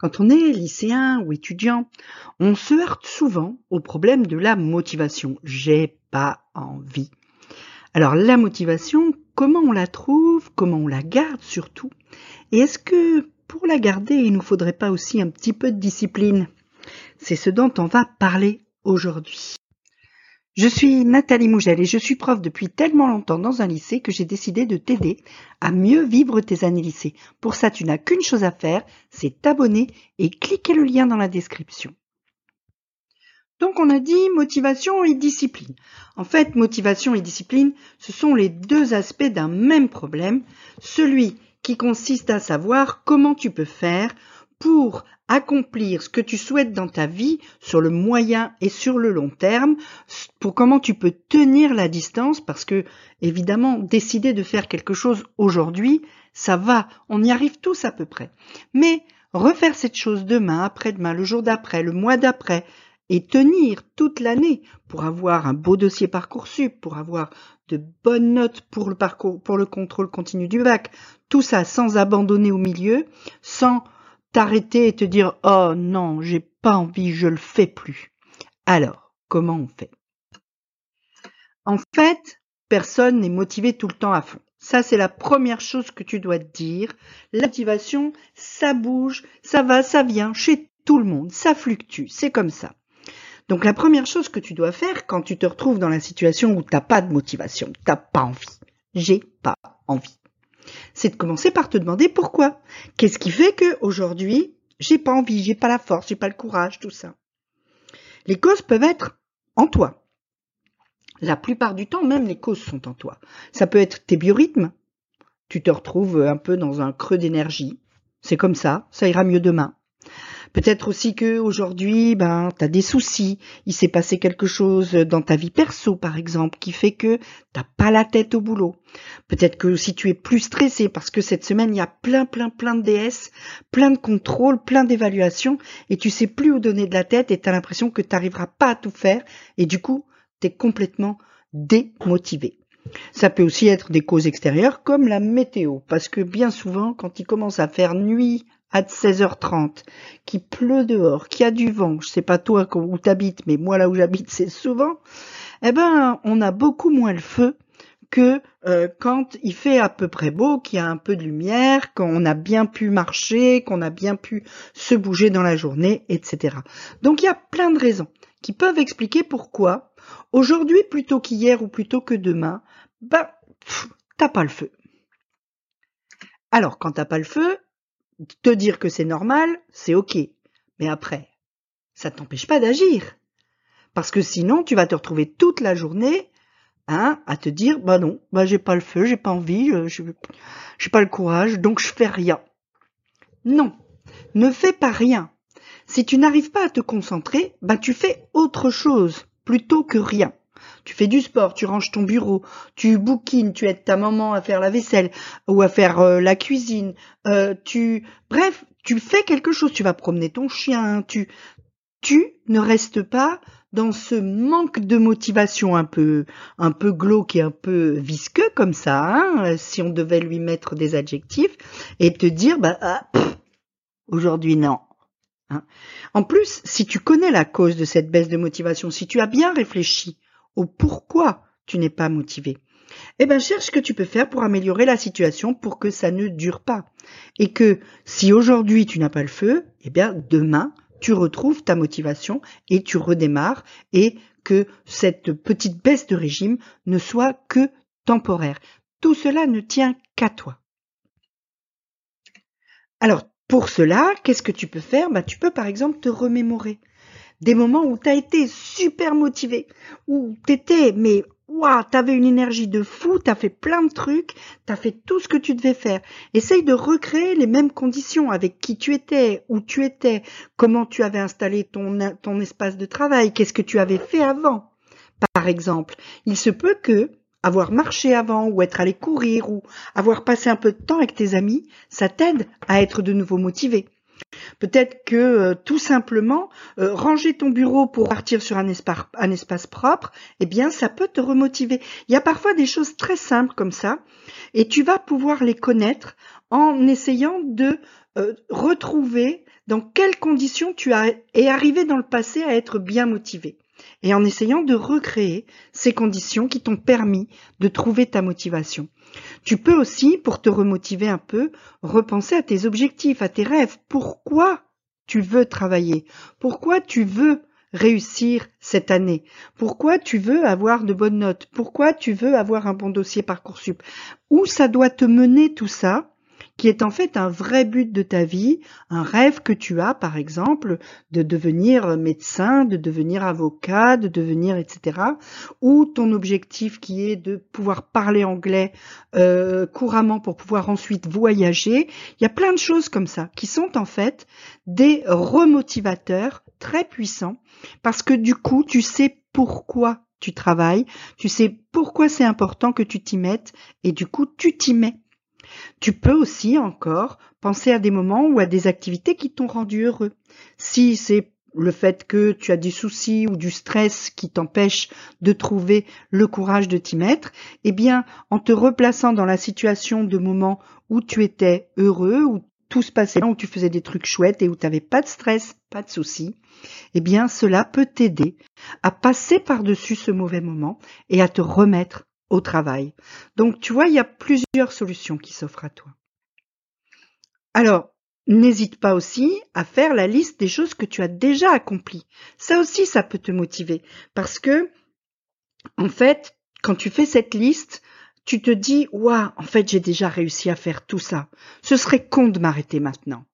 Quand on est lycéen ou étudiant, on se heurte souvent au problème de la motivation. J'ai pas envie. Alors la motivation, comment on la trouve, comment on la garde surtout Et est-ce que pour la garder, il nous faudrait pas aussi un petit peu de discipline? C'est ce dont on va parler aujourd'hui. Je suis Nathalie Mougel et je suis prof depuis tellement longtemps dans un lycée que j'ai décidé de t'aider à mieux vivre tes années lycée. Pour ça, tu n'as qu'une chose à faire, c'est t'abonner et cliquer le lien dans la description. Donc on a dit motivation et discipline. En fait, motivation et discipline, ce sont les deux aspects d'un même problème, celui qui consiste à savoir comment tu peux faire pour accomplir ce que tu souhaites dans ta vie sur le moyen et sur le long terme, pour comment tu peux tenir la distance, parce que évidemment, décider de faire quelque chose aujourd'hui, ça va, on y arrive tous à peu près. Mais refaire cette chose demain, après-demain, le jour d'après, le mois d'après, et tenir toute l'année pour avoir un beau dossier Parcoursup, pour avoir de bonnes notes pour le parcours, pour le contrôle continu du bac, tout ça sans abandonner au milieu, sans t'arrêter et te dire oh non, j'ai pas envie, je le fais plus. Alors, comment on fait? En fait, personne n'est motivé tout le temps à fond. Ça, c'est la première chose que tu dois te dire. La motivation, ça bouge, ça va, ça vient chez tout le monde, ça fluctue, c'est comme ça. Donc la première chose que tu dois faire quand tu te retrouves dans la situation où t'as pas de motivation, t'as pas envie, j'ai pas envie, c'est de commencer par te demander pourquoi. Qu'est-ce qui fait que aujourd'hui j'ai pas envie, j'ai pas la force, j'ai pas le courage, tout ça. Les causes peuvent être en toi. La plupart du temps, même les causes sont en toi. Ça peut être tes biorhythmes. Tu te retrouves un peu dans un creux d'énergie. C'est comme ça, ça ira mieux demain. Peut-être aussi que aujourd'hui, ben, t'as des soucis. Il s'est passé quelque chose dans ta vie perso, par exemple, qui fait que t'as pas la tête au boulot. Peut-être que si tu es plus stressé parce que cette semaine il y a plein, plein, plein de DS, plein de contrôles, plein d'évaluations, et tu sais plus où donner de la tête et t'as l'impression que t'arriveras pas à tout faire, et du coup, t'es complètement démotivé. Ça peut aussi être des causes extérieures comme la météo, parce que bien souvent, quand il commence à faire nuit à 16h30, qui pleut dehors, qui a du vent, je sais pas toi où t'habites, mais moi là où j'habite c'est souvent, eh ben on a beaucoup moins le feu que euh, quand il fait à peu près beau, qu'il y a un peu de lumière, qu'on a bien pu marcher, qu'on a bien pu se bouger dans la journée, etc. Donc il y a plein de raisons qui peuvent expliquer pourquoi aujourd'hui plutôt qu'hier ou plutôt que demain, ben t'as pas le feu. Alors quand t'as pas le feu, te dire que c'est normal, c'est ok. Mais après, ça t'empêche pas d'agir. Parce que sinon, tu vas te retrouver toute la journée hein, à te dire, bah non, bah j'ai pas le feu, j'ai pas envie, j'ai pas le courage, donc je fais rien. Non, ne fais pas rien. Si tu n'arrives pas à te concentrer, bah tu fais autre chose plutôt que rien. Tu fais du sport, tu ranges ton bureau, tu bouquines, tu aides ta maman à faire la vaisselle ou à faire euh, la cuisine, euh, tu bref, tu fais quelque chose, tu vas promener ton chien, tu tu ne restes pas dans ce manque de motivation un peu un peu glauque et un peu visqueux comme ça, hein, si on devait lui mettre des adjectifs et te dire bah ah, aujourd'hui non. Hein. En plus, si tu connais la cause de cette baisse de motivation, si tu as bien réfléchi au pourquoi tu n'es pas motivé? Eh bien, cherche ce que tu peux faire pour améliorer la situation pour que ça ne dure pas. Et que si aujourd'hui tu n'as pas le feu, eh bien, demain, tu retrouves ta motivation et tu redémarres et que cette petite baisse de régime ne soit que temporaire. Tout cela ne tient qu'à toi. Alors, pour cela, qu'est-ce que tu peux faire? Bah, Tu peux par exemple te remémorer des moments où tu as été super motivé, où tu étais, mais waouh, avais une énergie de fou, tu as fait plein de trucs, tu as fait tout ce que tu devais faire. Essaye de recréer les mêmes conditions avec qui tu étais, où tu étais, comment tu avais installé ton espace de travail, qu'est-ce que tu avais fait avant. Par exemple, il se peut que avoir marché avant ou être allé courir ou avoir passé un peu de temps avec tes amis, ça t'aide à être de nouveau motivé. Peut-être que euh, tout simplement euh, ranger ton bureau pour partir sur un espace, propre, eh bien ça peut te remotiver. Il y a parfois des choses très simples comme ça et tu vas pouvoir les connaître en essayant de euh, retrouver dans quelles conditions tu as, es arrivé dans le passé à être bien motivé et en essayant de recréer ces conditions qui t'ont permis de trouver ta motivation. Tu peux aussi, pour te remotiver un peu, repenser à tes objectifs, à tes rêves. Pourquoi tu veux travailler? Pourquoi tu veux réussir cette année? Pourquoi tu veux avoir de bonnes notes? Pourquoi tu veux avoir un bon dossier Parcoursup? Où ça doit te mener tout ça? Qui est en fait un vrai but de ta vie, un rêve que tu as, par exemple, de devenir médecin, de devenir avocat, de devenir etc. Ou ton objectif qui est de pouvoir parler anglais euh, couramment pour pouvoir ensuite voyager. Il y a plein de choses comme ça qui sont en fait des remotivateurs très puissants parce que du coup, tu sais pourquoi tu travailles, tu sais pourquoi c'est important que tu t'y mettes et du coup, tu t'y mets. Tu peux aussi encore penser à des moments ou à des activités qui t'ont rendu heureux. Si c'est le fait que tu as des soucis ou du stress qui t'empêche de trouver le courage de t'y mettre, eh bien, en te replaçant dans la situation de moments où tu étais heureux, où tout se passait où tu faisais des trucs chouettes et où tu n'avais pas de stress, pas de soucis, eh bien, cela peut t'aider à passer par-dessus ce mauvais moment et à te remettre travail. Donc, tu vois, il y a plusieurs solutions qui s'offrent à toi. Alors, n'hésite pas aussi à faire la liste des choses que tu as déjà accomplies. Ça aussi, ça peut te motiver parce que, en fait, quand tu fais cette liste, tu te dis, waouh, en fait, j'ai déjà réussi à faire tout ça. Ce serait con de m'arrêter maintenant.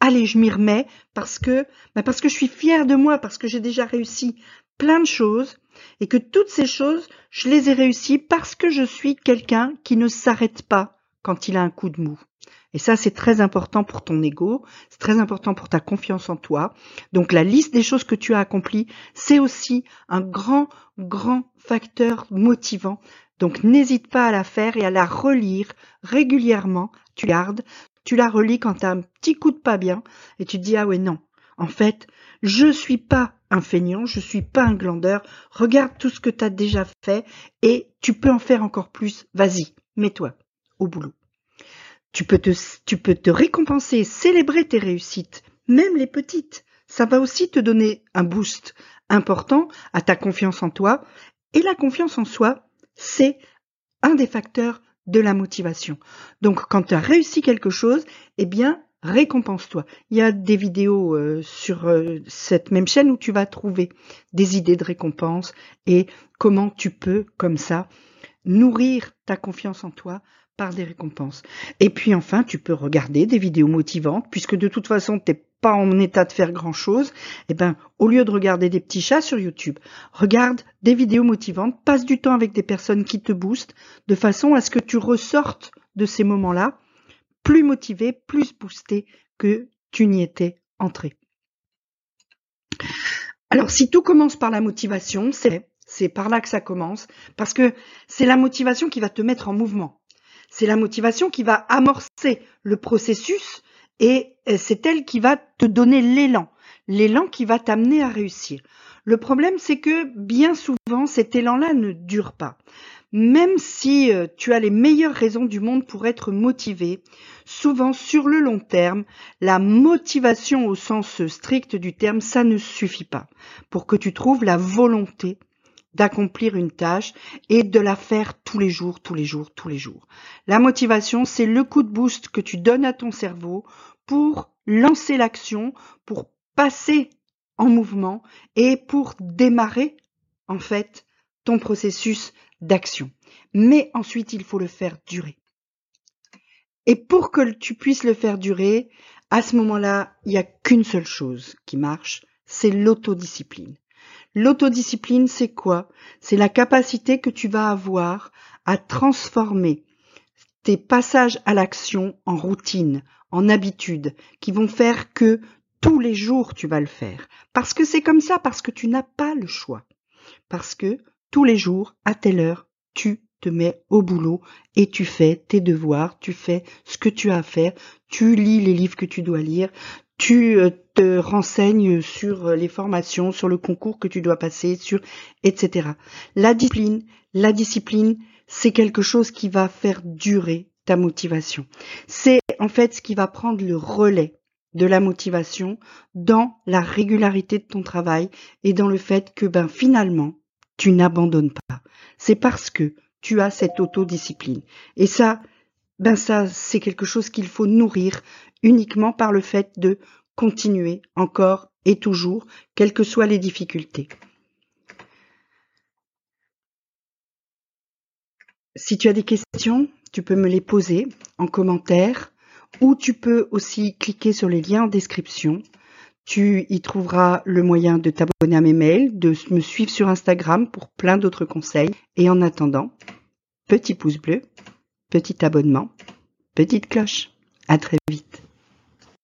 Allez, je m'y remets parce que, bah, parce que je suis fière de moi, parce que j'ai déjà réussi plein de choses et que toutes ces choses, je les ai réussies parce que je suis quelqu'un qui ne s'arrête pas quand il a un coup de mou. Et ça, c'est très important pour ton ego, c'est très important pour ta confiance en toi. Donc la liste des choses que tu as accomplies, c'est aussi un grand, grand facteur motivant. Donc n'hésite pas à la faire et à la relire régulièrement. Tu gardes, tu la relis quand tu as un petit coup de pas bien et tu te dis, ah ouais, non, en fait, je suis pas un feignant, je suis pas un glandeur. Regarde tout ce que tu as déjà fait et tu peux en faire encore plus. Vas-y, mets-toi au boulot. Tu peux te, tu peux te récompenser, célébrer tes réussites, même les petites. Ça va aussi te donner un boost important à ta confiance en toi. Et la confiance en soi, c'est un des facteurs de la motivation. Donc quand tu as réussi quelque chose, eh bien, récompense-toi. Il y a des vidéos euh, sur euh, cette même chaîne où tu vas trouver des idées de récompense et comment tu peux, comme ça, nourrir ta confiance en toi par des récompenses. Et puis enfin, tu peux regarder des vidéos motivantes, puisque de toute façon, tu n'es pas en état de faire grand-chose. Eh ben, au lieu de regarder des petits chats sur YouTube, regarde des vidéos motivantes, passe du temps avec des personnes qui te boostent, de façon à ce que tu ressortes de ces moments-là plus motivé, plus boosté que tu n'y étais entré. Alors si tout commence par la motivation, c'est c'est par là que ça commence, parce que c'est la motivation qui va te mettre en mouvement. C'est la motivation qui va amorcer le processus et c'est elle qui va te donner l'élan, l'élan qui va t'amener à réussir. Le problème, c'est que bien souvent, cet élan-là ne dure pas même si euh, tu as les meilleures raisons du monde pour être motivé, souvent sur le long terme, la motivation au sens strict du terme, ça ne suffit pas pour que tu trouves la volonté d'accomplir une tâche et de la faire tous les jours, tous les jours, tous les jours. La motivation, c'est le coup de boost que tu donnes à ton cerveau pour lancer l'action, pour passer en mouvement et pour démarrer, en fait, ton processus d'action. Mais ensuite, il faut le faire durer. Et pour que tu puisses le faire durer, à ce moment-là, il n'y a qu'une seule chose qui marche, c'est l'autodiscipline. L'autodiscipline, c'est quoi? C'est la capacité que tu vas avoir à transformer tes passages à l'action en routine, en habitude, qui vont faire que tous les jours tu vas le faire. Parce que c'est comme ça, parce que tu n'as pas le choix. Parce que tous les jours, à telle heure, tu te mets au boulot et tu fais tes devoirs, tu fais ce que tu as à faire, tu lis les livres que tu dois lire, tu euh, te renseignes sur euh, les formations, sur le concours que tu dois passer, sur etc. La discipline, la discipline, c'est quelque chose qui va faire durer ta motivation. C'est en fait ce qui va prendre le relais de la motivation dans la régularité de ton travail et dans le fait que ben finalement tu n'abandonnes pas. C'est parce que tu as cette autodiscipline. Et ça, ben ça, c'est quelque chose qu'il faut nourrir uniquement par le fait de continuer encore et toujours, quelles que soient les difficultés. Si tu as des questions, tu peux me les poser en commentaire ou tu peux aussi cliquer sur les liens en description. Tu y trouveras le moyen de t'abonner à mes mails, de me suivre sur Instagram pour plein d'autres conseils. Et en attendant, petit pouce bleu, petit abonnement, petite cloche. À très vite.